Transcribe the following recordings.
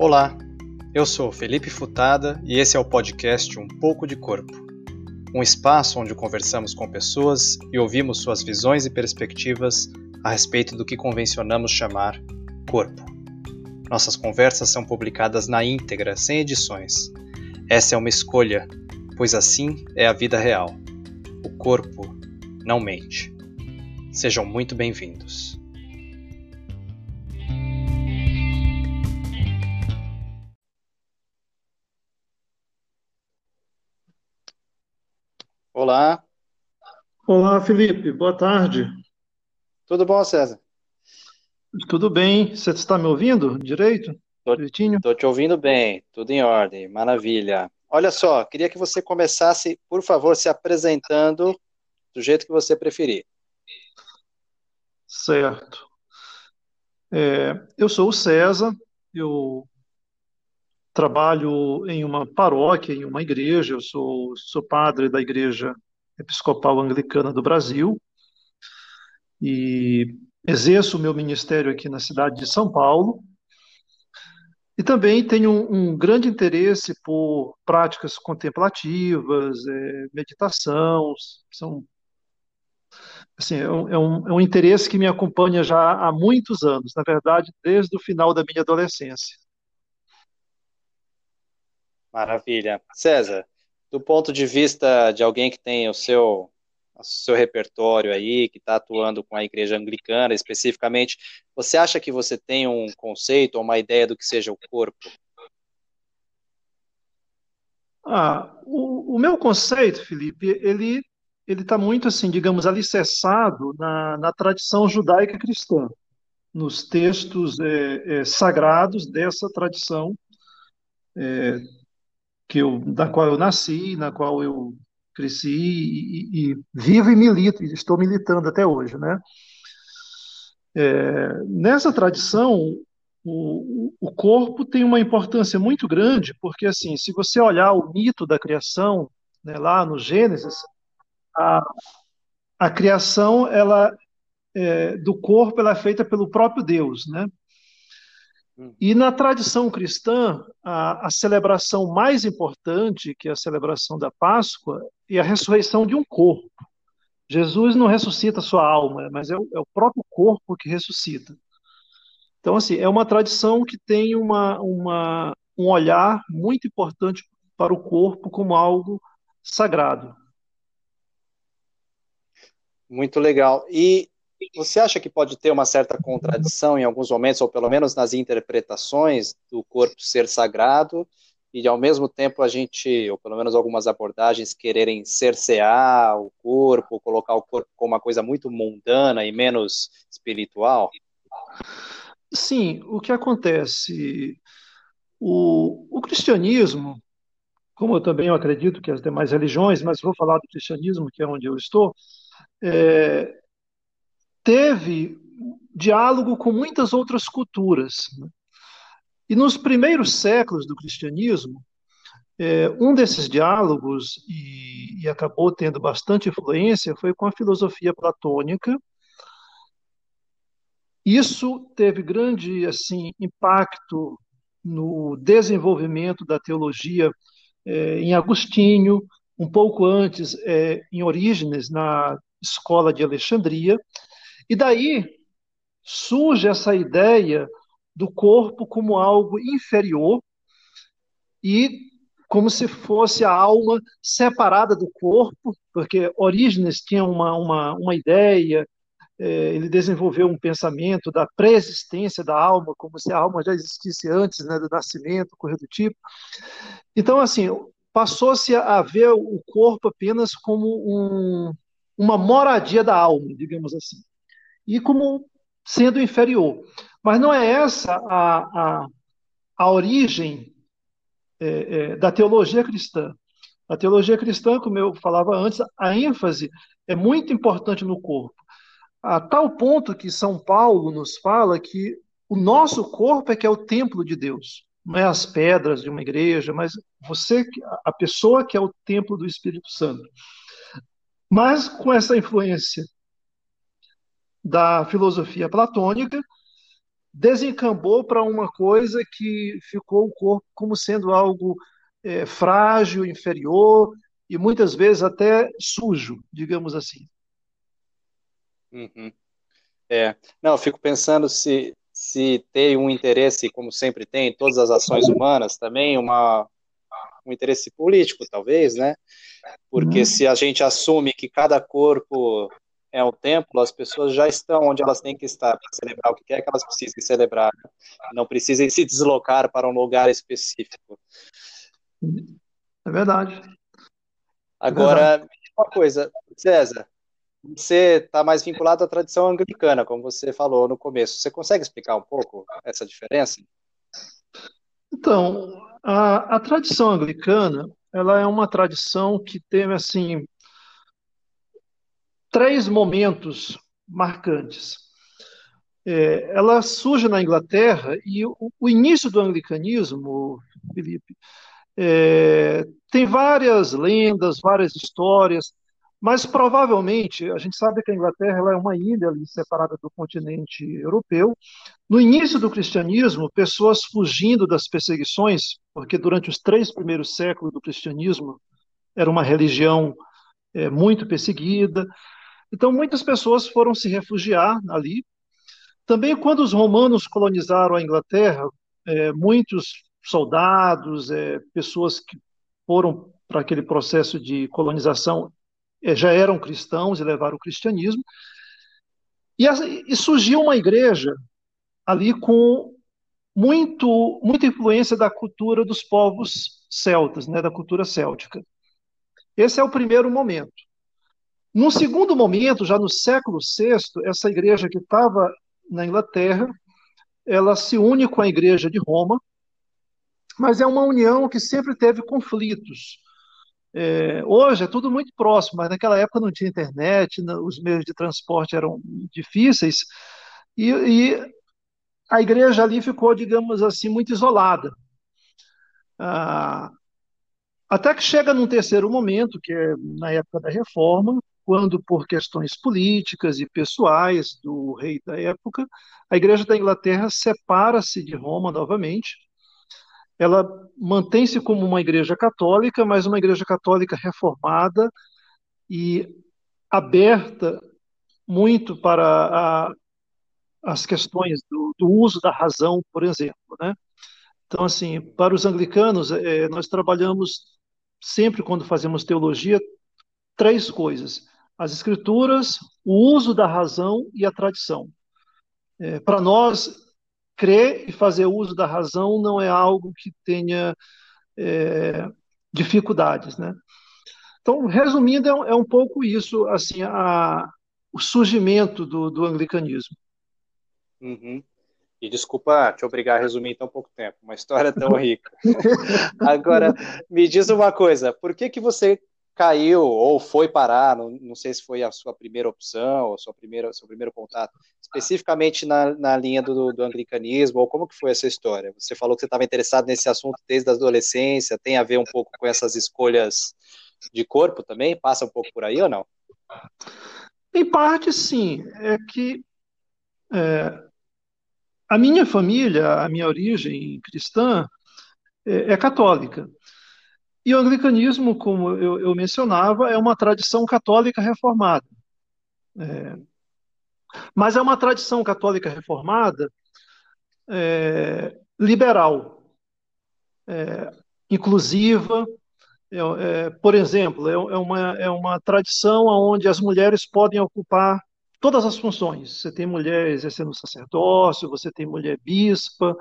Olá, eu sou Felipe Futada e esse é o podcast Um Pouco de Corpo. Um espaço onde conversamos com pessoas e ouvimos suas visões e perspectivas a respeito do que convencionamos chamar corpo. Nossas conversas são publicadas na íntegra, sem edições. Essa é uma escolha, pois assim é a vida real. O corpo não mente. Sejam muito bem-vindos. Olá. Olá, Felipe. Boa tarde. Tudo bom, César? Tudo bem. Você está me ouvindo direito? Estou te ouvindo bem. Tudo em ordem. Maravilha. Olha só, queria que você começasse, por favor, se apresentando do jeito que você preferir. Certo. É, eu sou o César, eu trabalho em uma paróquia, em uma igreja, eu sou, sou padre da Igreja Episcopal Anglicana do Brasil e exerço o meu ministério aqui na cidade de São Paulo. E também tenho um, grande interesse por práticas contemplativas, é, meditação, são assim, é um, é, um, é um interesse que me acompanha já há muitos anos, na verdade, desde o final da minha adolescência. Maravilha. César, do ponto de vista de alguém que tem o seu, o seu repertório aí, que está atuando com a igreja anglicana especificamente, você acha que você tem um conceito ou uma ideia do que seja o corpo? Ah, o, o meu conceito, Felipe, ele ele está muito assim, digamos, alicerçado na, na tradição judaica cristã, nos textos é, é, sagrados dessa tradição é, que eu, da qual eu nasci, na qual eu cresci e, e, vivo e milito, e estou militando até hoje, né? É, nessa tradição, o, o corpo tem uma importância muito grande, porque assim, se você olhar o mito da criação, né, lá no Gênesis, a, a criação ela é, do corpo ela é feita pelo próprio Deus, né? Hum. E na tradição cristã, a, a, celebração mais importante, que é a celebração da Páscoa, é a ressurreição de um corpo. Jesus não ressuscita sua alma, mas é o, é o próprio corpo que ressuscita. Então, assim, é uma tradição que tem uma, uma, um olhar muito importante para o corpo como algo sagrado. Muito legal. E você acha que pode ter uma certa contradição em alguns momentos, ou pelo menos nas interpretações do corpo ser sagrado, e ao mesmo tempo a gente, ou pelo menos algumas abordagens, quererem cercear o corpo, colocar o corpo como uma coisa muito mundana e menos espiritual? Sim, o que acontece? O, o cristianismo, como eu também acredito que as demais religiões, mas vou falar do cristianismo, que é onde eu estou, é, teve diálogo com muitas outras culturas. Né? E nos primeiros séculos do cristianismo, é, um desses diálogos, e, acabou tendo bastante influência, foi com a filosofia platônica. Isso teve grande assim impacto no desenvolvimento da teologia é, em Agostinho, um pouco antes é, em Orígenes, na escola de Alexandria, e daí surge essa ideia do corpo como algo inferior e como se fosse a alma separada do corpo, porque Orígenes tinha uma, uma, uma ideia, é, ele desenvolveu um pensamento da pré-existência da alma, como se a alma já existisse antes né, do nascimento, coisa do tipo. Então, assim, passou-se a ver o corpo apenas como um, uma moradia da alma, digamos assim e como sendo inferior. Mas não é essa a, a, a origem é, é, da teologia cristã. A teologia cristã, como eu falava antes, a ênfase é muito importante no corpo. A tal ponto que São Paulo nos fala que o nosso corpo é que é o templo de Deus. Não é as pedras de uma igreja, mas você, a pessoa que é o templo do Espírito Santo. Mas com essa influência da filosofia platônica, desencambou para uma coisa que ficou o corpo como sendo algo é, frágil, inferior e muitas vezes até sujo, digamos assim. Uhum. É, não, fico pensando se, se tem um interesse, como sempre tem, em todas as ações humanas, também uma, um interesse político, talvez, né? Porque uhum. se a gente assume que cada corpo é um templo, as pessoas já estão onde elas têm que estar para celebrar o que quer que elas precisem celebrar. Não precisem se deslocar para um lugar específico. É verdade. Agora, é verdade. uma coisa, César, você está mais vinculado à tradição anglicana, como você falou no começo. Você consegue explicar um pouco essa diferença? Então, a, a tradição anglicana, ela é uma tradição que teve assim três momentos marcantes. É, ela surge na Inglaterra e o, o início do anglicanismo, Felipe, é, tem várias lendas, várias histórias, mas provavelmente a gente sabe que a Inglaterra é uma ilha ali separada do continente europeu. No início do cristianismo, pessoas fugindo das perseguições, porque durante os três primeiros séculos do cristianismo era uma religião é, muito perseguida, então, muitas pessoas foram se refugiar ali. Também, quando os romanos colonizaram a Inglaterra, é, muitos soldados, é, pessoas que foram para aquele processo de colonização é, já eram cristãos e levaram o cristianismo. E, e surgiu uma igreja ali com muito, muita influência da cultura dos povos celtas, né, da cultura céltica. Esse é o primeiro momento. Num segundo momento, já no século VI, essa igreja que estava na Inglaterra, ela se une com a igreja de Roma, mas é uma união que sempre teve conflitos. É, hoje é tudo muito próximo, mas naquela época não tinha internet, os meios de transporte eram difíceis, e, e a igreja ali ficou, digamos assim, muito isolada. Ah, até que chega num terceiro momento, que é na época da reforma, quando, por questões políticas e pessoais do rei da época, a Igreja da Inglaterra separa-se de Roma novamente. Ela mantém-se como uma igreja católica, mas uma igreja católica reformada e aberta muito para a, as questões do, do, uso da razão, por exemplo. Né? Então, assim, para os anglicanos, é, nós trabalhamos sempre quando fazemos teologia três coisas: as escrituras, o uso da razão e a tradição. É, Para nós, crer e fazer uso da razão não é algo que tenha é, dificuldades, né? Então, resumindo, é um, é pouco isso, assim, a, o surgimento do, do anglicanismo. Uhum. E desculpa te obrigar a resumir em tão pouco tempo, uma história tão rica. Agora, me diz uma coisa, por que que você caiu ou foi parar, não, não sei se foi a sua primeira opção, ou sua primeira, seu primeiro contato, especificamente na, na linha do, do anglicanismo, ou como que foi essa história? Você falou que você estava interessado nesse assunto desde a adolescência, tem a ver um pouco com essas escolhas de corpo também? Passa um pouco por aí ou não? Em parte, sim. É que é, a minha família, a minha origem cristã, é, é católica. E o anglicanismo, como eu, eu mencionava, é uma tradição católica reformada. É, mas é uma tradição católica reformada é, liberal, é, inclusiva. É, é, por exemplo, é, é, uma, é uma tradição onde as mulheres podem ocupar todas as funções. Você tem mulher exercendo sacerdócio, você tem mulher bispa,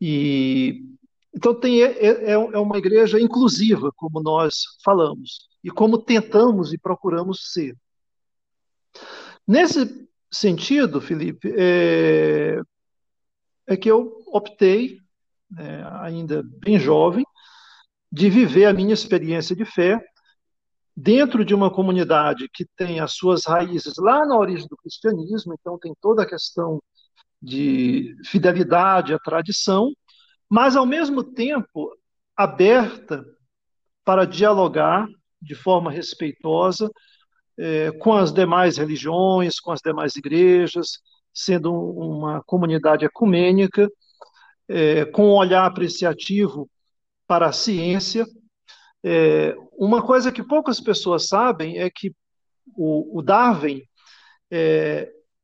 e então tem, é, é, é, uma igreja inclusiva, como nós falamos, e como tentamos e procuramos ser. Nesse sentido, Felipe, é, é que eu optei, é, ainda bem jovem, de viver a minha experiência de fé dentro de uma comunidade que tem as suas raízes lá na origem do cristianismo, então tem toda a questão de fidelidade à tradição, mas ao mesmo tempo aberta para dialogar de forma respeitosa é, com as demais religiões, com as demais igrejas, sendo uma comunidade ecumênica, é, com um olhar apreciativo para a ciência. É, uma coisa que poucas pessoas sabem é que o, o Darwin,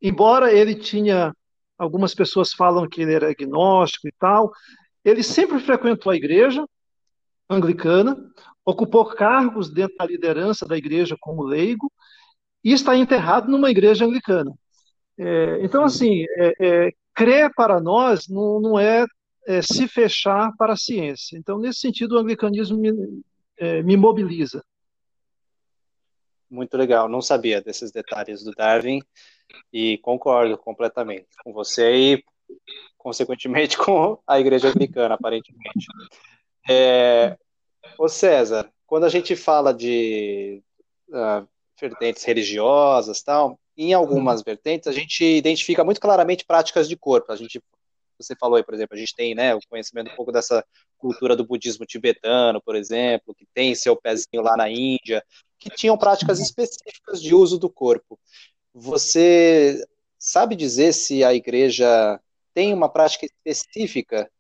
embora ele tinha, algumas pessoas falam que ele era agnóstico e tal, ele sempre frequentou a igreja anglicana, ocupou cargos dentro da liderança da igreja como leigo e está enterrado numa igreja anglicana. É, então, assim, é, é, crer para nós não, não é, é, se fechar para a ciência. Então, nesse sentido, o anglicanismo me, é, me mobiliza. Muito legal, não sabia desses detalhes do Darwin e concordo completamente com você e, consequentemente, com a igreja anglicana, aparentemente. É, ô César, quando a gente fala de uh, vertentes religiosas tal, em algumas uhum. vertentes a gente identifica muito claramente práticas de corpo. A gente, você falou aí, por exemplo, a gente tem, né, o conhecimento um pouco dessa cultura do budismo tibetano, por exemplo, que tem seu pezinho lá na Índia, que tinham práticas específicas de uso do corpo. Você sabe dizer se a igreja tem uma prática específica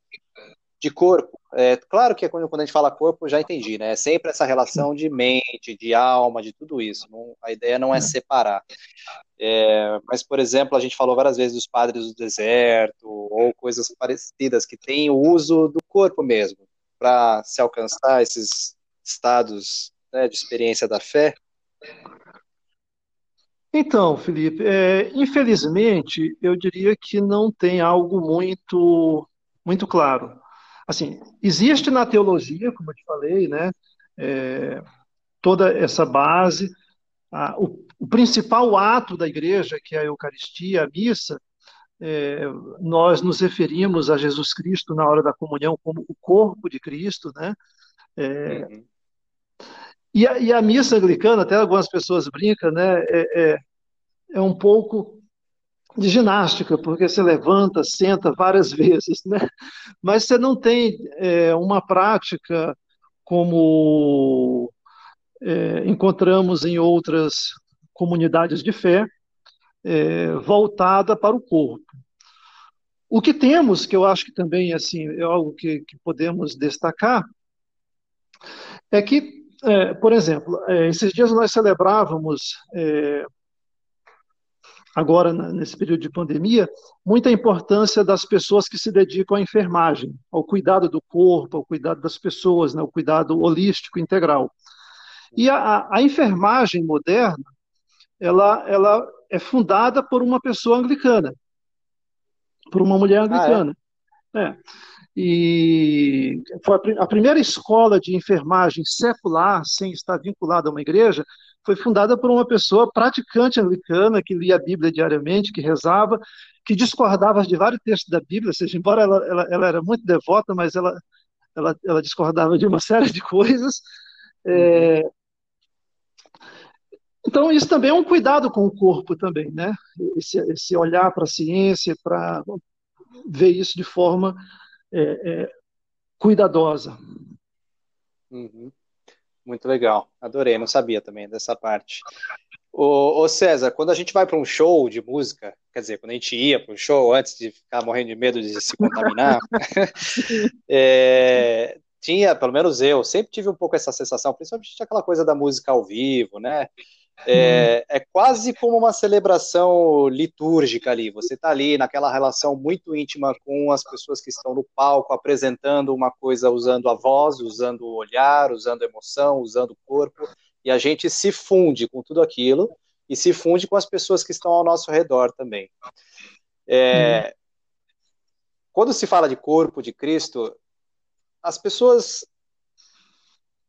de corpo. É, claro que quando, quando a gente fala corpo, já entendi, né? É sempre essa relação de mente, de alma, de tudo isso. Não, a ideia não é, é. separar. É, mas, por exemplo, a gente falou várias vezes dos padres do deserto, ou coisas parecidas, que têm o uso do corpo mesmo, para se alcançar esses estados né, de experiência da fé. Então, Felipe, é, infelizmente, eu diria que não tem algo muito, muito claro. Assim, existe na teologia, como eu te falei, né, é, toda essa base. A, o, o, principal ato da igreja, que é a Eucaristia, a missa, é, nós nos referimos a Jesus Cristo na hora da comunhão como o corpo de Cristo, né? É, uhum. E, a, e, a, missa anglicana, até algumas pessoas brincam, né? É, é, é um pouco de ginástica, porque você levanta, senta várias vezes, né? Mas você não tem é, uma prática como é, encontramos em outras comunidades de fé, é, voltada para o corpo. O que temos, que eu acho que também assim é algo que, que podemos destacar, é que, é, por exemplo, é, esses dias nós celebrávamos é, agora nesse período de pandemia, muita importância das pessoas que se dedicam à enfermagem, ao cuidado do corpo, ao cuidado das pessoas, né, ao cuidado holístico integral. E a, a enfermagem moderna, ela, ela é fundada por uma pessoa anglicana, por uma mulher anglicana. Ah, é? E foi a primeira escola de enfermagem secular, sem estar vinculada a uma igreja, foi fundada por uma pessoa praticante anglicana, que lia a Bíblia diariamente, que rezava, que discordava de vários textos da Bíblia, ou seja, embora ela, ela, ela era muito devota, mas ela, ela, ela, discordava de uma série de coisas. É... Então, isso também é um cuidado com o corpo também, né? Esse, esse olhar para a ciência, para ver isso de forma é, é, cuidadosa. Uhum. Muito legal, adorei, não sabia também dessa parte. Ô, ô César, quando a gente vai para um show de música, quer dizer, quando a gente ia para um show antes de ficar morrendo de medo de se contaminar, é, tinha, pelo menos eu, sempre tive um pouco essa sensação, principalmente aquela coisa da música ao vivo, né? É, é, quase como uma celebração litúrgica ali. Você está ali naquela relação muito íntima com as pessoas que estão no palco, apresentando uma coisa usando a voz, usando o olhar, usando a emoção, usando o corpo, e a gente se funde com tudo aquilo e se funde com as pessoas que estão ao nosso redor também. É, uhum. Quando se fala de corpo de Cristo, as pessoas.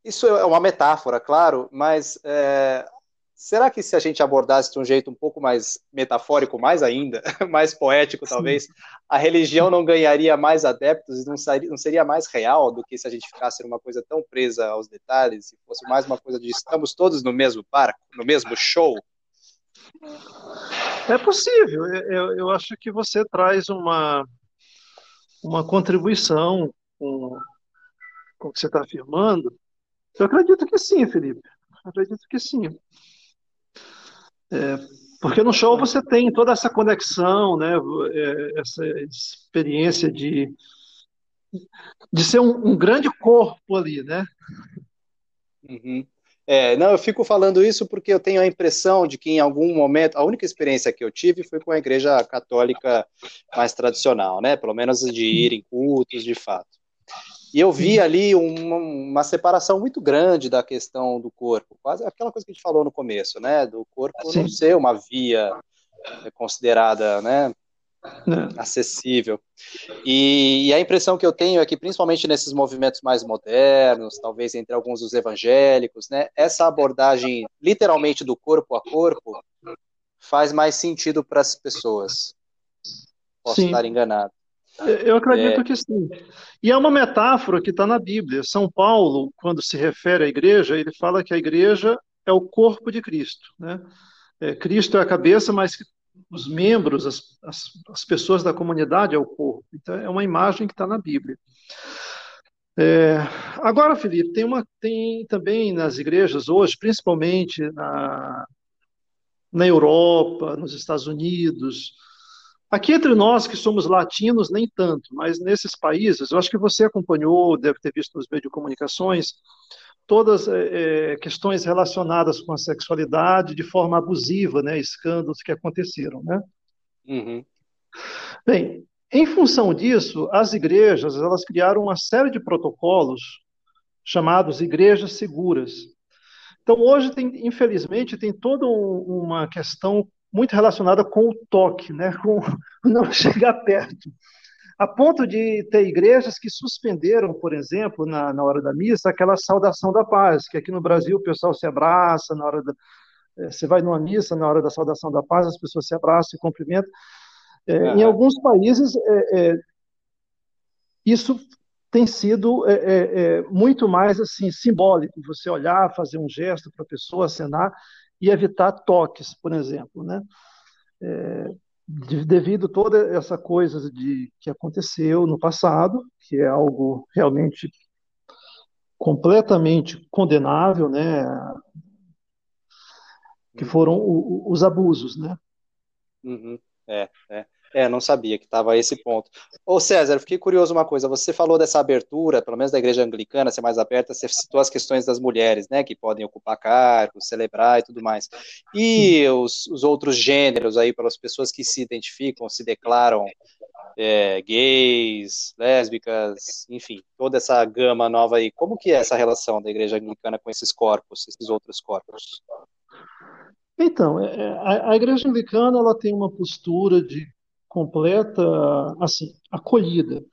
Isso é uma metáfora, claro, mas é, Será que se a gente abordasse de um jeito um pouco mais metafórico, mais ainda, mais poético talvez, a religião não ganharia mais adeptos e não seria, não seria mais real do que se a gente ficasse numa coisa tão presa aos detalhes, se fosse mais uma coisa de estamos todos no mesmo barco, no mesmo show? É possível. Eu, eu acho que você traz uma, uma contribuição com, com o que você está afirmando. Eu acredito que sim, Felipe. Eu acredito que sim. É, Porque no show você tem toda essa conexão, né? É, essa experiência de, de ser um, um grande corpo ali, né? Uhum. É, não, eu fico falando isso porque eu tenho a impressão de que em algum momento, a única experiência que eu tive foi com a igreja católica mais tradicional, né? Pelo menos de ir em cultos, de fato. E eu vi ali uma, uma, separação muito grande da questão do corpo, quase aquela coisa que a gente falou no começo, né? Do corpo Sim. não ser uma via considerada, né? Não. acessível. E, e, a impressão que eu tenho é que, principalmente nesses movimentos mais modernos, talvez entre alguns dos evangélicos, né, essa abordagem literalmente do corpo a corpo faz mais sentido para as pessoas. Posso sim. estar enganado. Eu acredito é... que sim. E é uma metáfora que está na Bíblia. São Paulo, quando se refere à igreja, ele fala que a igreja é o corpo de Cristo. Né? É, Cristo é a cabeça, mas os membros, as, as, as, pessoas da comunidade é o corpo. Então, é uma imagem que está na Bíblia. É, agora, Felipe, tem, uma, tem também nas igrejas hoje, principalmente na, na Europa, nos Estados Unidos, aqui entre nós que somos latinos, nem tanto, mas nesses países, eu acho que você acompanhou, deve ter visto nos meios de comunicações, todas é, questões relacionadas com a sexualidade de forma abusiva, né, escândalos que aconteceram, né? Uhum. Bem, em função disso, as igrejas elas criaram uma série de protocolos chamados igrejas seguras. Então hoje tem, infelizmente, tem toda um, uma questão muito relacionada com o toque, né, com não chegar perto a ponto de ter igrejas que suspenderam, por exemplo, na, na hora da missa, aquela saudação da paz, que aqui no Brasil o pessoal se abraça na hora da. É, você vai numa missa, na hora da saudação da paz, as pessoas se abraçam, se cumprimentam. É, Em alguns países, é, é, isso tem sido é, é, muito mais assim simbólico, você olhar, fazer um gesto para a pessoa, acenar e evitar toques, por exemplo. Né? devido toda essa coisa de que aconteceu no passado, que é algo realmente completamente condenável, né? Que uhum. foram o, os abusos, né? Uhum. É, é. É, não sabia que estava a esse ponto. Ô César, fiquei curioso uma coisa. Você falou dessa abertura, pelo menos da igreja anglicana, ser mais aberta, você citou as questões das mulheres, né, que podem ocupar cargos, celebrar e tudo mais. E os, os outros gêneros aí, para as pessoas que se identificam, se declaram é, gays, lésbicas, enfim, toda essa gama nova aí. Como que é essa relação da igreja anglicana com esses corpos, esses outros corpos? Então, é, é, a, a igreja anglicana ela tem uma postura de completa, assim, acolhida.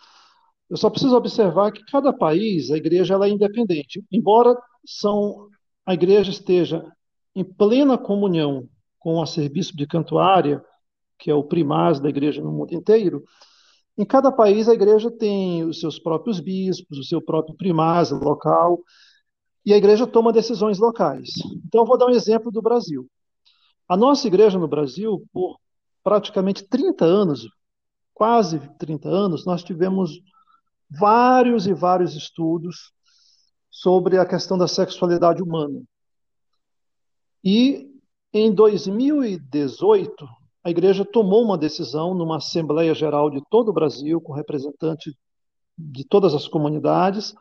Eu só preciso observar que cada país, a igreja ela é independente. Embora são, a igreja esteja em plena comunhão com o serviço de cantuária, que é o primaz da igreja no mundo inteiro, em cada país a igreja tem os seus próprios bispos, o seu próprio primaz local, e a igreja toma decisões locais. Então, vou dar um exemplo do Brasil. A nossa igreja no Brasil, por praticamente 30 anos, quase 30 anos, nós tivemos vários e vários estudos sobre a questão da sexualidade humana. E em 2018, a igreja tomou uma decisão numa Assembleia Geral de todo o Brasil, com representantes de todas as comunidades,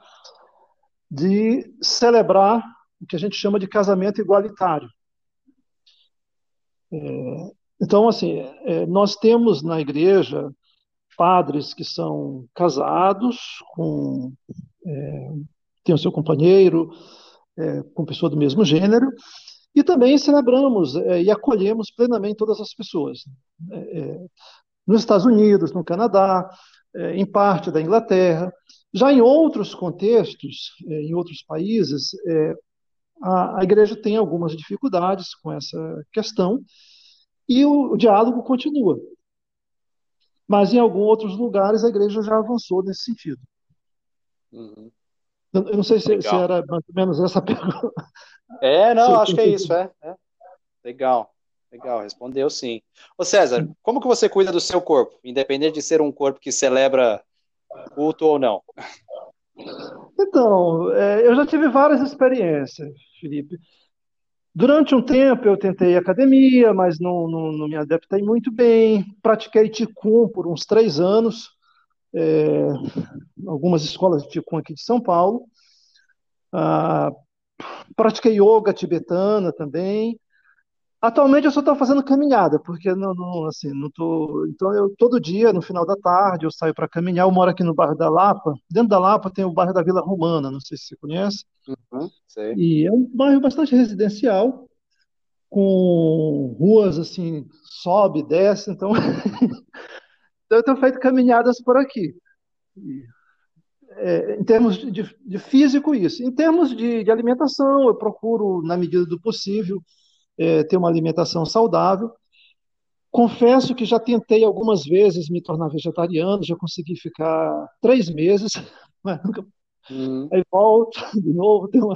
de celebrar o que a gente chama de casamento igualitário. É, então, assim, é, nós temos na igreja padres que são casados com é, tem o seu companheiro, é, com pessoa do mesmo gênero, e também celebramos é, e acolhemos plenamente todas as pessoas. É, é, nos Estados Unidos, no Canadá, em parte da Inglaterra. Já em outros contextos, em outros países, a, a igreja tem algumas dificuldades com essa questão, e o, o diálogo continua. Mas em alguns outros lugares a igreja já avançou nesse sentido. Uhum. Eu, não sei se, se, era mais ou menos essa pergunta. É, não, acho que é isso, é, é. Legal, legal, respondeu sim. Ô César, como que você cuida do seu corpo, independente de ser um corpo que celebra culto ou não? Então, é, eu já tive várias experiências, Felipe. Durante um tempo eu tentei academia, mas não, não, não me adaptei muito bem. Pratiquei Ticum por uns três anos, é, algumas escolas de Ticum aqui de São Paulo. Ah, pratiquei yoga tibetana também. Atualmente eu só estou fazendo caminhada, porque não, não, assim, não tô. Então eu todo dia, no final da tarde, eu saio para caminhar. Eu moro aqui no bairro da Lapa. Dentro da Lapa tem o bairro da Vila Romana, não sei se você conhece. Uhum, e é um bairro bastante residencial, com ruas assim, sobe, desce. Então, então eu tenho feito caminhadas por aqui. É, em termos de, de, físico, isso. Em termos de, de alimentação, eu procuro, na medida do possível, é, ter uma alimentação saudável. Confesso que já tentei algumas vezes me tornar vegetariano, já consegui ficar três meses, mas nunca. Hum. Aí volto de novo, tem um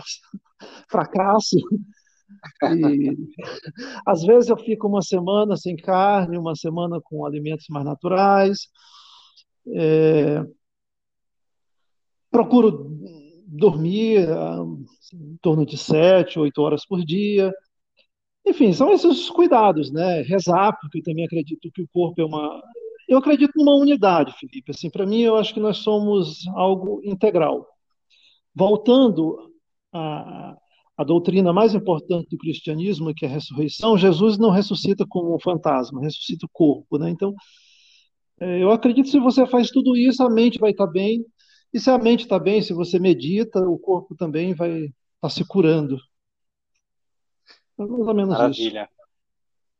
fracasso. E, às vezes eu fico uma semana sem carne, uma semana com alimentos mais naturais. É, procuro dormir ah, em torno de sete, oito horas por dia. Enfim, são esses cuidados, né? Rezar, porque eu também acredito que o corpo é uma. Eu acredito numa unidade, Felipe. Assim, para mim, eu acho que nós somos algo integral. Voltando à, à doutrina mais importante do cristianismo, que é a ressurreição, Jesus não ressuscita como um fantasma, ressuscita o corpo, né? Então, é, eu acredito que se você faz tudo isso, a mente vai estar bem. E se a mente está bem, se você medita, o corpo também vai estar tá se curando. Mais ou menos Maravilha. Isso.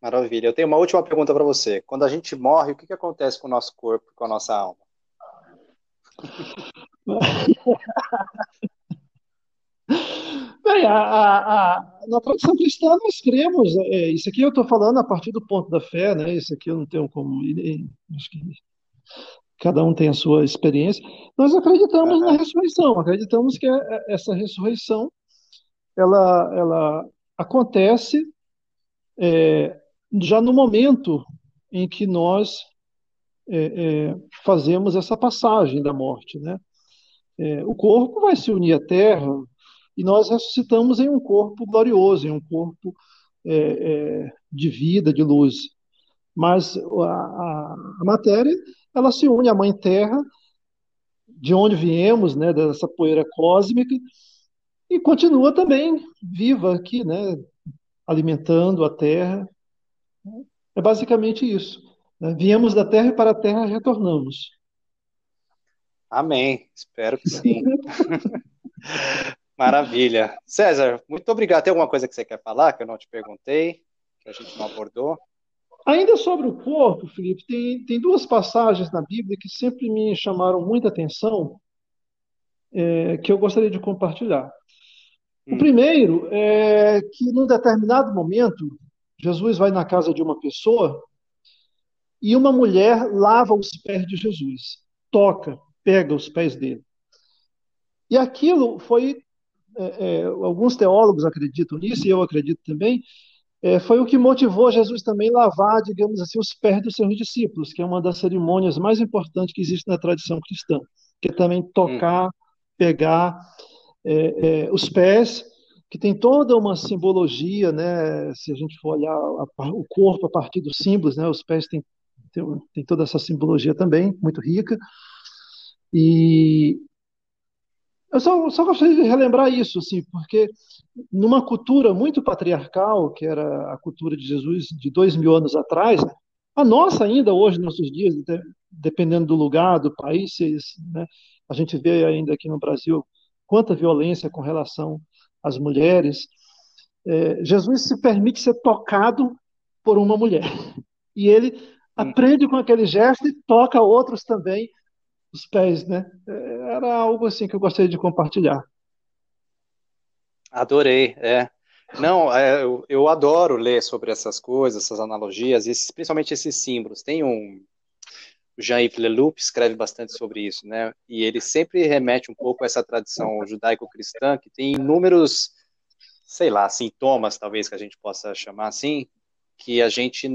Maravilha. Eu tenho uma última pergunta para você. Quando a gente morre, o que, que acontece com o nosso corpo, com a nossa alma? Bem, a, a, a, na tradição cristã nós cremos, é, isso aqui eu estou falando a partir do ponto da fé, né? Isso aqui eu não tenho como. Acho que cada um tem a sua experiência. Nós acreditamos uhum. na ressurreição, acreditamos que é, é, essa ressurreição ela, ela acontece é, já no momento em que nós é, é, fazemos essa passagem da morte. Né? É, o corpo vai se unir à terra e nós ressuscitamos em um corpo glorioso, em um corpo é, é, de vida, de luz. Mas a, a, a, matéria ela se une à Mãe Terra, de onde viemos, né, dessa poeira cósmica, e continua também viva aqui, né, alimentando a terra. É basicamente isso. Né? Viemos da terra e para a terra retornamos. Amém. Espero que sim. Maravilha. César, muito obrigado. Tem alguma coisa que você quer falar que eu não te perguntei, que a gente não abordou? Ainda sobre o corpo, Felipe, tem, tem duas passagens na Bíblia que sempre me chamaram muita atenção, é, que eu gostaria de compartilhar. O primeiro é que, num determinado momento, Jesus vai na casa de uma pessoa e uma mulher lava os pés de Jesus, toca, pega os pés dele. E aquilo foi, é, é, alguns teólogos acreditam nisso, e eu acredito também, é, foi o que motivou Jesus também lavar, digamos assim, os pés dos seus discípulos, que é uma das cerimônias mais importantes que existe na tradição cristã, que é também tocar, pegar é, é, os pés, que tem toda uma simbologia, né? Se a gente for olhar a, o corpo a partir dos símbolos, né? Os pés têm, tem, tem toda essa simbologia também, muito rica. E eu só, só gostaria de relembrar isso, assim, porque numa cultura muito patriarcal, que era a cultura de Jesus de dois mil anos atrás, a nossa ainda hoje, nossos dias, dependendo do lugar, do país, né, a gente vê ainda aqui no Brasil quanta violência com relação às mulheres. É, Jesus se permite ser tocado por uma mulher. E ele aprende com aquele gesto e toca outros também os pés, né? É, era algo assim que eu gostaria de compartilhar. Adorei, é. Não, é, eu, eu, adoro ler sobre essas coisas, essas analogias, esses, principalmente esses símbolos. Tem um, o Jean-Yves Leloup escreve bastante sobre isso, né? E ele sempre remete um pouco a essa tradição judaico-cristã que tem inúmeros, sei lá, sintomas, talvez que a gente possa chamar assim, que a gente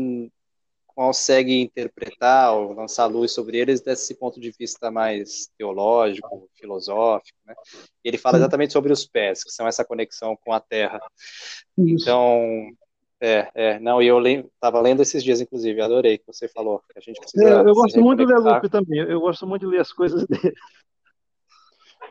consegue interpretar ou lançar luz sobre eles desse ponto de vista mais teológico, filosófico, né? Ele fala exatamente sobre os pés, que são essa conexão com a terra. Isso. Então, é, é, não, e eu estava lendo esses dias, inclusive, adorei que você falou, que a gente precisa. É, eu gosto muito de ler Lupe também, eu gosto muito de ler as coisas dele.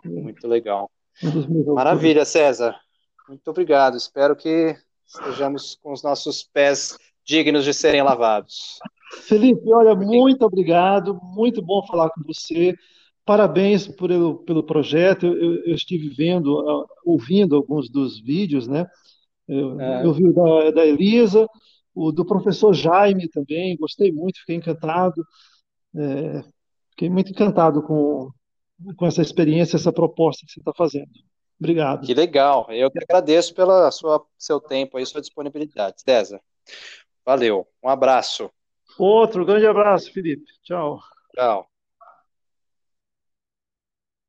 Muito legal. Maravilha, César. Muito obrigado. Espero que estejamos com os nossos pés dignos de serem lavados. Felipe, olha, muito obrigado, muito bom falar com você. Parabéns por, pelo projeto. Eu, eu, estive vendo, ah, ouvindo alguns dos vídeos, né? Eu, é. eu vi o da, da, Elisa, o do professor Jaime também, gostei muito, fiquei encantado. É, fiquei muito encantado com, com essa experiência, essa proposta que você está fazendo. Obrigado. Que legal. Eu que agradeço pelo seu tempo e sua disponibilidade. César. Valeu. Um abraço. Outro grande abraço, Felipe. Tchau. Tchau.